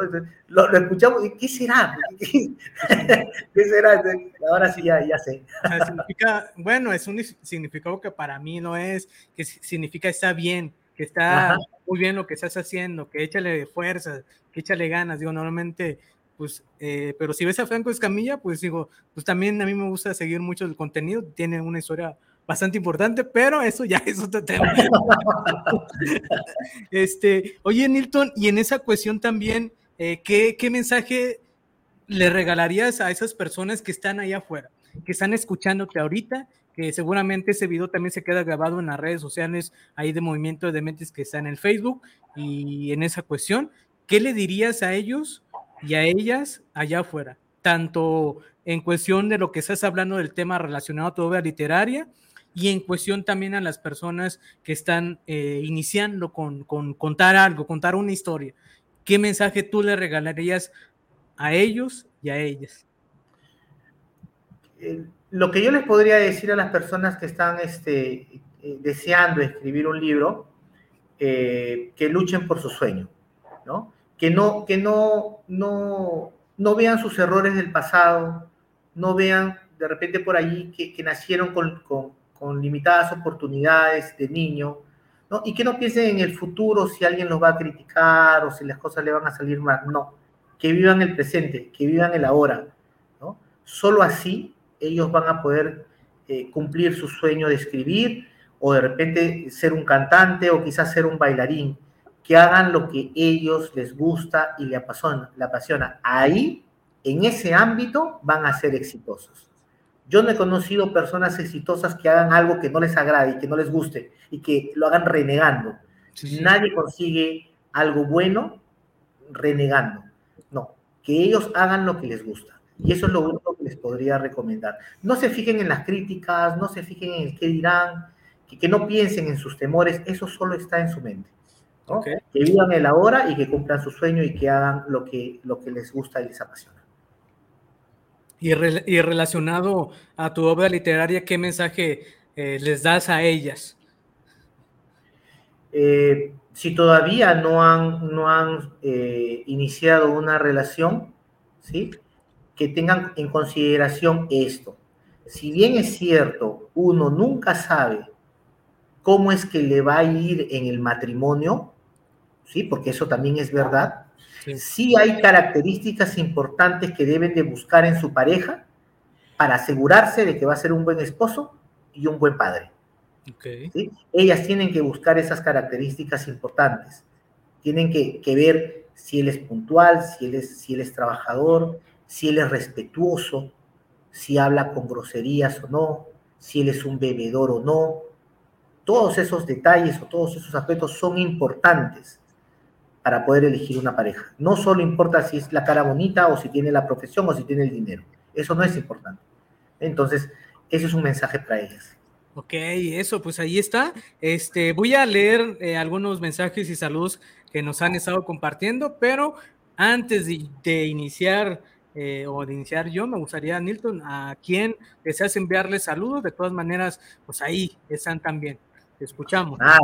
Lo, escuchamos, ¿qué será? <laughs> ¿Qué, será? Ahora sí, ya, ya sé. significa, bueno, es un significado que para mí no es, que significa está bien, que está muy bien lo que estás haciendo, que échale fuerza, que échale ganas, digo, normalmente pues, eh, pero si ves a Franco Escamilla, pues digo, pues también a mí me gusta seguir mucho el contenido, tiene una historia bastante importante, pero eso ya <laughs> es otro tema. <laughs> este, oye, Nilton, y en esa cuestión también, eh, ¿qué, ¿qué, mensaje le regalarías a esas personas que están ahí afuera, que están escuchándote ahorita, que seguramente ese video también se queda grabado en las redes sociales ahí de Movimiento de Mentes que está en Facebook y en esa cuestión, ¿qué le dirías a ellos y a ellas allá afuera, tanto en cuestión de lo que estás hablando del tema relacionado a tu literaria y en cuestión también a las personas que están eh, iniciando con, con, contar algo, contar una historia. ¿qué mensaje tú le regalarías a ellos y a ellas? Eh, lo que yo les podría decir a las personas que están este, eh, deseando escribir un libro, que luchen por su sueño, ¿no? Que no, que no, no, no vean sus errores del pasado, no vean de repente por allí que, nacieron con, con, con, limitadas oportunidades de niño, ¿no? Y que no piensen en el futuro si alguien los va a criticar o si las cosas le van a salir mal, no. Que vivan el presente, que vivan el ahora, ¿no? Solo así ellos van a poder eh, cumplir su sueño de escribir o de repente ser un cantante o quizás ser un bailarín, que hagan lo que ellos les gusta y le apasiona. Le apasiona. Ahí, en ese ámbito, van a ser exitosos. Yo no he conocido personas exitosas que hagan algo que no les agrade y que no les guste y que lo hagan renegando. Nadie consigue algo bueno renegando. No, que ellos hagan lo que les gusta. Y eso es lo único que les podría recomendar. No se fijen en las críticas, no se fijen en el qué dirán, que, no piensen en sus temores, eso solo está en su mente. Que vivan el ahora y que cumplan su sueño y que hagan lo que, lo que les gusta y les apasiona. Y, relacionado a tu obra literaria, ¿qué mensaje eh, les das a ellas? Eh, si todavía no han, no han eh, iniciado una relación, ¿sí? que tengan en consideración esto. Si bien es cierto, uno nunca sabe cómo es que le va a ir en el matrimonio, ¿sí? Porque eso también es verdad. Sí. hay características importantes que deben de buscar en su pareja para asegurarse de que va a ser un buen esposo y un buen padre. Ellas tienen que buscar esas características importantes. Tienen que, ver si él es puntual, si él es, si él es trabajador, si él es respetuoso, si habla con groserías o no, si él es un bebedor o no. Todos esos detalles o todos esos aspectos son importantes para poder elegir una pareja. No solo importa si es la cara bonita o si tiene la profesión o si tiene el dinero. Eso no es importante. Entonces, ese es un mensaje para ellas. Ok, eso, pues ahí está. Este, voy a leer eh, algunos mensajes y saludos que nos han estado compartiendo, pero antes de iniciar eh, o de iniciar yo, me gustaría, Nilton, a quien deseas enviarle saludos, de todas maneras, pues ahí están también. Te escuchamos. Ah,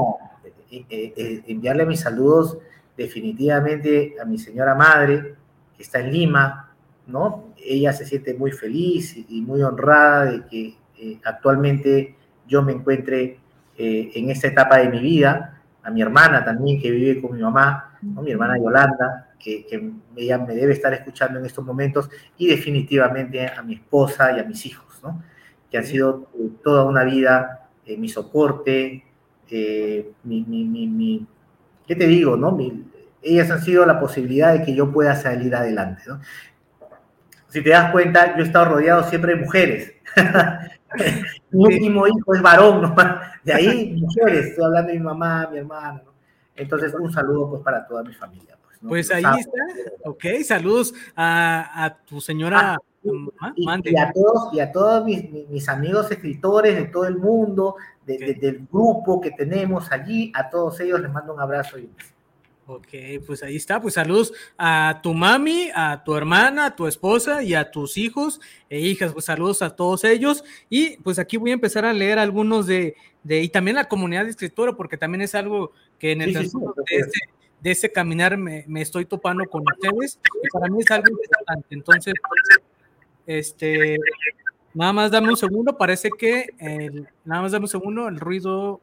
enviarle mis saludos definitivamente a mi señora madre, que está en Lima, ¿no? Ella se siente muy feliz y muy honrada de que actualmente yo me encuentre en esta etapa de mi vida, a mi hermana también que vive con mi mamá, ¿no? mi hermana Yolanda, que, ella me debe estar escuchando en estos momentos, y definitivamente a mi esposa y a mis hijos, ¿no? que han sido eh, toda una vida eh, mi soporte, eh, mi, mi, ¿qué te digo? No? ellas han sido la posibilidad de que yo pueda salir adelante. ¿no? Si te das cuenta, yo he estado rodeado siempre de mujeres. <laughs> mi último hijo es varón, ¿no? de ahí mujeres, estoy hablando de mi mamá, mi hermano. ¿no? Entonces, un saludo pues para toda mi familia. Pues ahí está. Ok, saludos a, tu señora. Ah, y, a todos, y a todos mis, amigos escritores de todo el mundo, del grupo que tenemos allí, a todos ellos les mando un abrazo y Ok, pues ahí está, pues saludos a tu mami, a tu hermana, a tu esposa y a tus hijos e hijas, pues saludos a todos ellos. Y pues aquí voy a empezar a leer algunos de, de y también la comunidad de escritora, porque también es algo que en el de, este, de ese caminar me, estoy topando con ustedes y para mí es algo importante. Entonces, este, nada más dame un segundo, parece que, el, nada más dame un segundo, el ruido,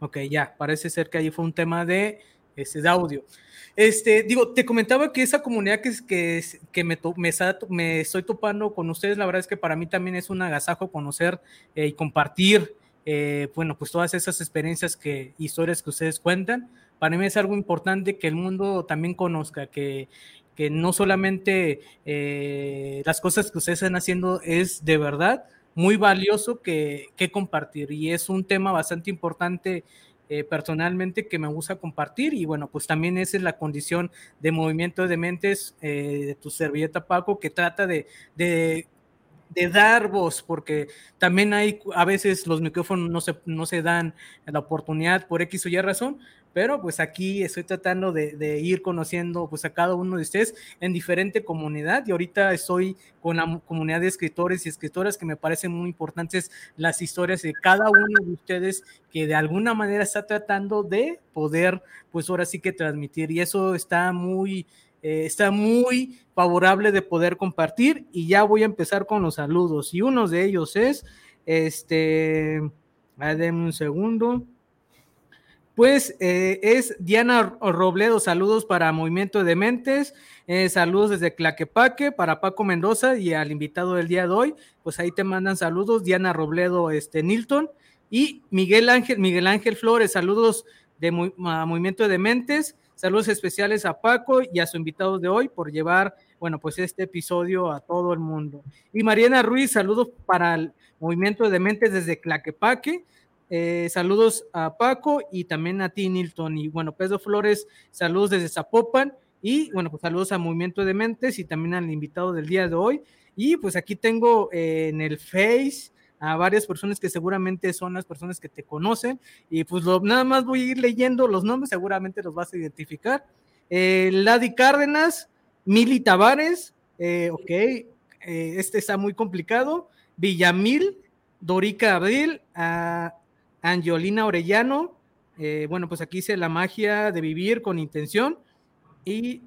ok, ya, parece ser que ahí fue un tema de, este, de audio. Este, digo, te comentaba que esa comunidad que, que, que me, me, me, estoy topando con ustedes, la verdad es que para mí también es un agasajo conocer eh, y compartir, eh, bueno, pues todas esas experiencias que, historias que ustedes cuentan para mí es algo importante que el mundo también conozca, que, que no solamente eh, las cosas que ustedes están haciendo es de verdad muy valioso que, que compartir. Y es un tema bastante importante eh, personalmente que me gusta compartir. Y bueno, pues también esa es la condición de movimiento de mentes eh, de tu servilleta Paco que trata de, de, de, dar voz, porque también hay, a veces los micrófonos no se, no se dan la oportunidad por X o Y razón, pero pues aquí estoy tratando de, ir conociendo pues a cada uno de ustedes en diferente comunidad y ahorita estoy con la comunidad de escritores y escritoras que me parecen muy importantes las historias de cada uno de ustedes que de alguna manera está tratando de poder pues ahora sí que transmitir y eso está muy eh, está muy favorable de poder compartir y ya voy a empezar con los saludos. Y uno de ellos es este, denme un segundo. Pues eh, es Diana Robledo, saludos para Movimiento de Mentes, eh, saludos desde Claquepaque para Paco Mendoza y al invitado del día de hoy, pues ahí te mandan saludos, Diana Robledo, este, Nilton, y Miguel Ángel, Miguel Ángel Flores, saludos de Movimiento de Mentes, saludos especiales a Paco y a su invitado de hoy por llevar, bueno, pues este episodio a todo el mundo. Y Mariana Ruiz, saludos para el Movimiento de Mentes desde Claquepaque, eh, saludos a Paco y también a ti, Nilton. Y bueno, Pedro Flores, saludos desde Zapopan. Y bueno, pues saludos a Movimiento de Mentes y también al invitado del día de hoy. Y pues aquí tengo eh, en el Face a varias personas que seguramente son las personas que te conocen. Y pues nada más voy a ir leyendo los nombres, seguramente los vas a identificar. Eh, Ladi Cárdenas, Mili Tavares, ok, este está muy complicado. Villamil, Dorica Abril, Angiolina Orellano, eh, bueno, pues aquí dice la magia de vivir con intención, y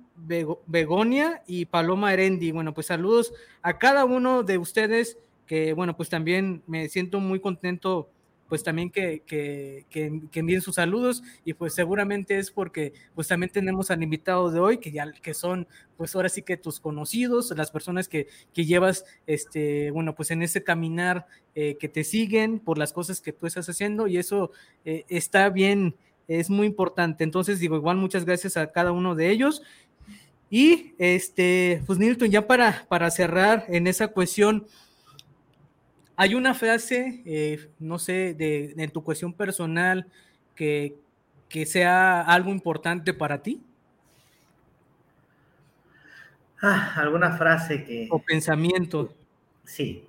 Begonia y Paloma Erendi. Bueno, pues saludos a cada uno de ustedes, que bueno, pues también me siento muy contento pues también que, que, que, envíen sus saludos y pues seguramente es porque pues también tenemos al invitado de hoy que ya que son pues ahora sí que tus conocidos, las personas que, que llevas este bueno pues en ese caminar eh, que te siguen por las cosas que tú estás haciendo y eso eh, está bien, es muy importante. Entonces digo igual muchas gracias a cada uno de ellos. Y este, pues Nilton, ya para, para cerrar en esa cuestión, hay una frase, eh, no sé, de, en tu cuestión personal que, que sea algo importante para ti. Ah, alguna frase que... O pensamiento. Sí.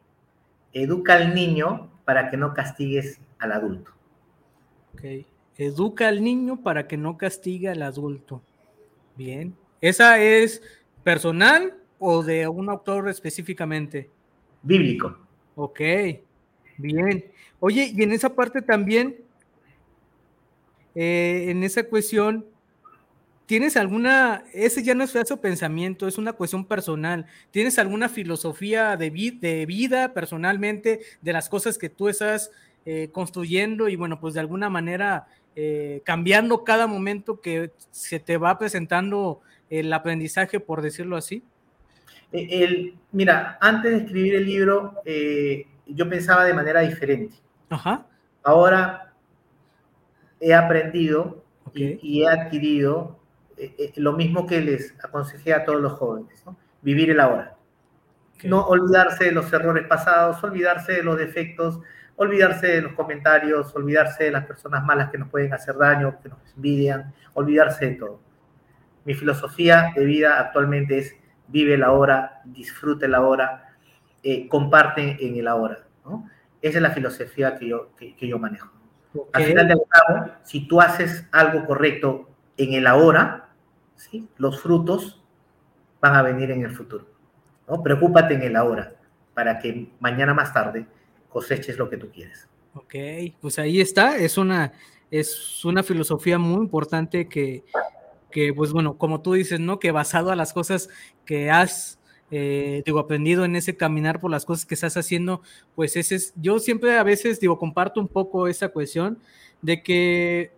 Educa al niño para que no castigues al adulto. Ok. Educa al niño para que no castigue al adulto. Bien. ¿Esa es personal o de un autor específicamente? Bíblico. Ok, bien. Oye, y en esa parte también, eh, en esa cuestión, ¿tienes alguna, ese ya no es falso pensamiento, es una cuestión personal, ¿tienes alguna filosofía de, de vida personalmente de las cosas que tú estás eh, construyendo y bueno, pues de alguna manera eh, cambiando cada momento que se te va presentando el aprendizaje, por decirlo así? Eh, el, mira, antes de escribir el libro, eh, yo pensaba de manera diferente. Ajá. Ahora he aprendido y, he adquirido eh, lo mismo que les aconsejé a todos los jóvenes, vivir el ahora. No olvidarse de los errores pasados, olvidarse de los defectos, olvidarse de los comentarios, olvidarse de las personas malas que nos pueden hacer daño, que nos envidian, olvidarse de todo. Mi filosofía de vida actualmente es vive la hora, disfrute la hora, eh, comparte en el ahora. Esa es la filosofía que yo, que, yo manejo. Al final del cabo, si tú haces algo correcto en el ahora, ¿sí? los frutos van a venir en el futuro. ¿no? Preocúpate en el ahora para que mañana más tarde coseches lo que tú quieres. Ok, pues ahí está, es una, es una filosofía muy importante que, que pues bueno, como tú dices, ¿no? Que basado a las cosas que has, eh, digo, aprendido en ese caminar por las cosas que estás haciendo, pues ese es, yo siempre a veces, digo, comparto un poco esa cuestión de que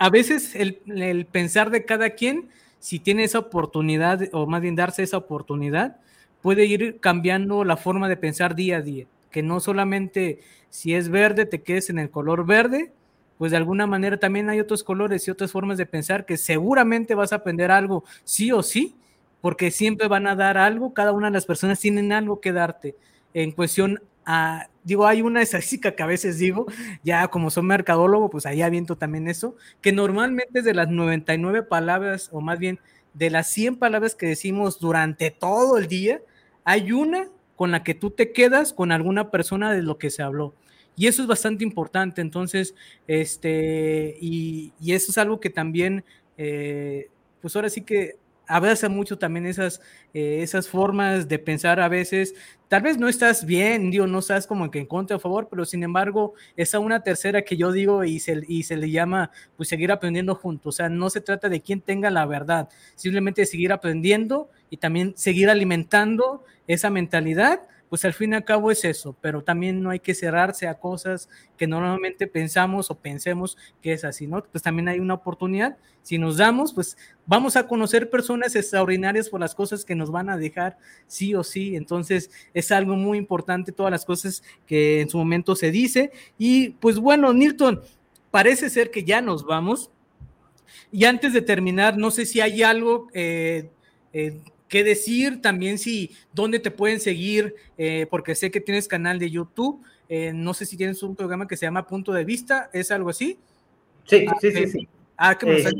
a veces el, el pensar de cada quien, si tiene esa oportunidad, o más bien darse esa oportunidad, puede ir cambiando la forma de pensar día a día, que no solamente si es verde te quedes en el color verde, pues de alguna manera también hay otros colores y otras formas de pensar que seguramente vas a aprender algo sí o sí, porque siempre van a dar algo, cada una de las personas tienen algo que darte. En cuestión a, digo, hay una estadística que a veces digo, ya como soy mercadólogo, pues ahí aviento también eso, que normalmente de las 99 palabras, o más bien de las 100 palabras que decimos durante todo el día, hay una con la que tú te quedas con alguna persona de lo que se habló. Y eso es bastante importante. Entonces, este, y, eso es algo que también, eh, pues ahora sí que abraza mucho también esas, eh, esas formas de pensar a veces. Tal vez no estás bien, digo, no estás como que en contra o a favor, pero sin embargo, esa una tercera que yo digo y se, y se le llama, pues seguir aprendiendo juntos. O sea, no se trata de quién tenga la verdad, simplemente seguir aprendiendo y también seguir alimentando esa mentalidad pues al fin y al cabo es eso, pero también no hay que cerrarse a cosas que normalmente pensamos o pensemos que es así, ¿no? Pues también hay una oportunidad, si nos damos, pues vamos a conocer personas extraordinarias por las cosas que nos van a dejar sí o sí, entonces es algo muy importante todas las cosas que en su momento se dice y pues bueno, Nilton, parece ser que ya nos vamos. Y antes de terminar, no sé si hay algo eh, eh, qué decir, también si dónde te pueden seguir, eh, porque sé que tienes canal de YouTube, eh, no sé si tienes un programa que se llama Punto de Vista, ¿es algo así? Sí, sí, sí, sí. Ah, que me este,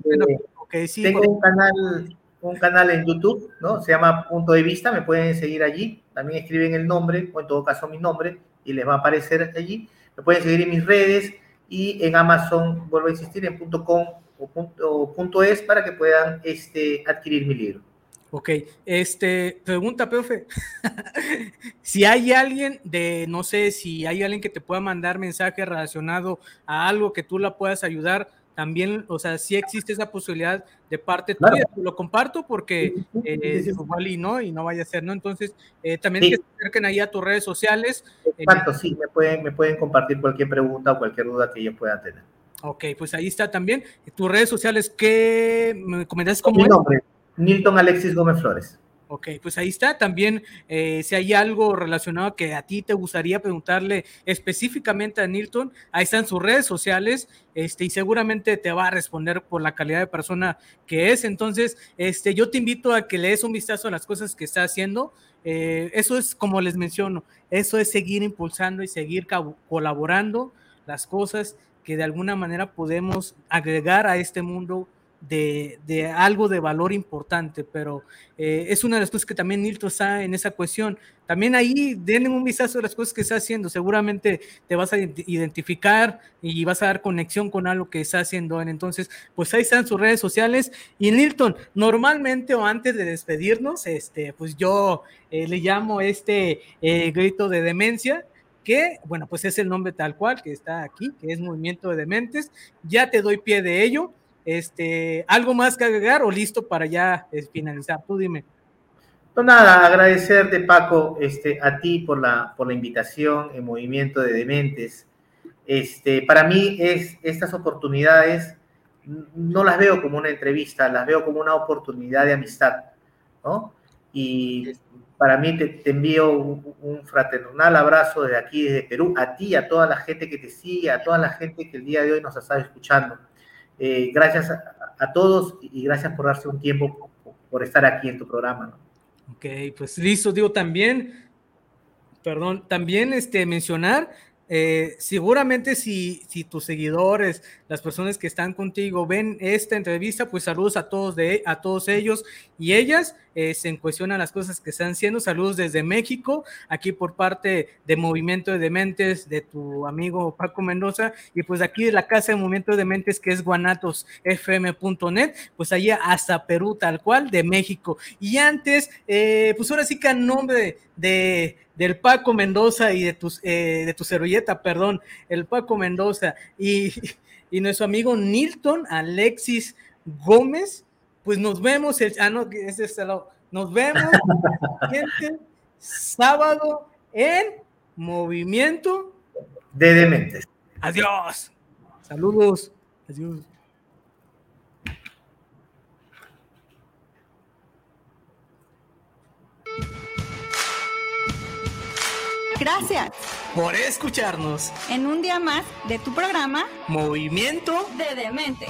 okay, sí, Tengo un canal, un canal en YouTube, ¿no? Se llama Punto de Vista, me pueden seguir allí, también escriben el nombre, o en todo caso mi nombre, y les va a aparecer allí. Me pueden seguir en mis redes y en Amazon, vuelvo a insistir, en .com o punto, punto .es para que puedan este, adquirir mi libro. Ok, este, pregunta, profe, <laughs> si hay alguien de, no sé, si hay alguien que te pueda mandar mensaje relacionado a algo que tú la puedas ayudar, también, o sea, si existe esa posibilidad de parte tuya, lo comparto porque eh, igual y no, y no vaya a ser, ¿no? Entonces, eh, también que se acerquen ahí a tus redes sociales. Exacto, sí, me pueden, me pueden compartir cualquier pregunta o cualquier duda que yo pueda tener. Ok, pues ahí está también. Tus redes sociales, ¿qué me comentas cómo Mi nombre, Nilton Alexis Gómez Flores. Ok, pues ahí está. También, eh, si hay algo relacionado que a ti te gustaría preguntarle específicamente a Nilton, ahí están sus redes sociales, este, y seguramente te va a responder por la calidad de persona que es. Entonces, este, yo te invito a que le des un vistazo a las cosas que está haciendo. Eh, eso es, como les menciono, eso es seguir impulsando y seguir colaborando las cosas que de alguna manera podemos agregar a este mundo de, algo de valor importante, pero eh, es una de las cosas que también Nilton está en esa cuestión. También ahí denle un vistazo a las cosas que está haciendo, seguramente te vas a identificar y vas a dar conexión con algo que está haciendo. Entonces, pues ahí están sus redes sociales. Y Nilton, normalmente o antes de despedirnos, este, pues yo eh, le llamo este eh, grito de demencia, que, bueno, pues es el nombre tal cual que está aquí, que es Movimiento de Dementes. Ya te doy pie de ello. Este, ¿Algo más que agregar o listo para ya eh, finalizar? Tú dime. No, nada, agradecerte, Paco, este, a ti por la, por la invitación en Movimiento de Dementes. Este, para mí, es, estas oportunidades no las veo como una entrevista, las veo como una oportunidad de amistad, ¿no? Y para mí te, envío un, un, fraternal abrazo desde aquí, desde Perú, a ti, a toda la gente que te sigue, a toda la gente que el día de hoy nos ha estado escuchando. Eh, gracias a, todos y gracias por darse un tiempo por, estar aquí en tu programa. Ok, pues listo, digo también, perdón, también este, mencionar eh, seguramente si, si, tus seguidores, las personas que están contigo ven esta entrevista, pues saludos a todos, de, a todos ellos y ellas. Eh, se cuestionan las cosas que están haciendo. Saludos desde México, aquí por parte de Movimiento de Dementes, de tu amigo Paco Mendoza, y pues aquí de la casa de Movimiento de Dementes, que es guanatosfm.net, pues allá hasta Perú, tal cual, de México. Y antes, eh, pues ahora sí que a nombre de del Paco Mendoza y de tu, eh, de tu servilleta, perdón, el Paco Mendoza y, y, nuestro amigo Nilton Alexis Gómez, pues nos vemos, el, ah, no, es este lado, nos vemos <laughs> gente, sábado en Movimiento de Dementes. Adiós. Saludos. Adiós. Gracias por escucharnos en un día más de tu programa Movimiento de Demente.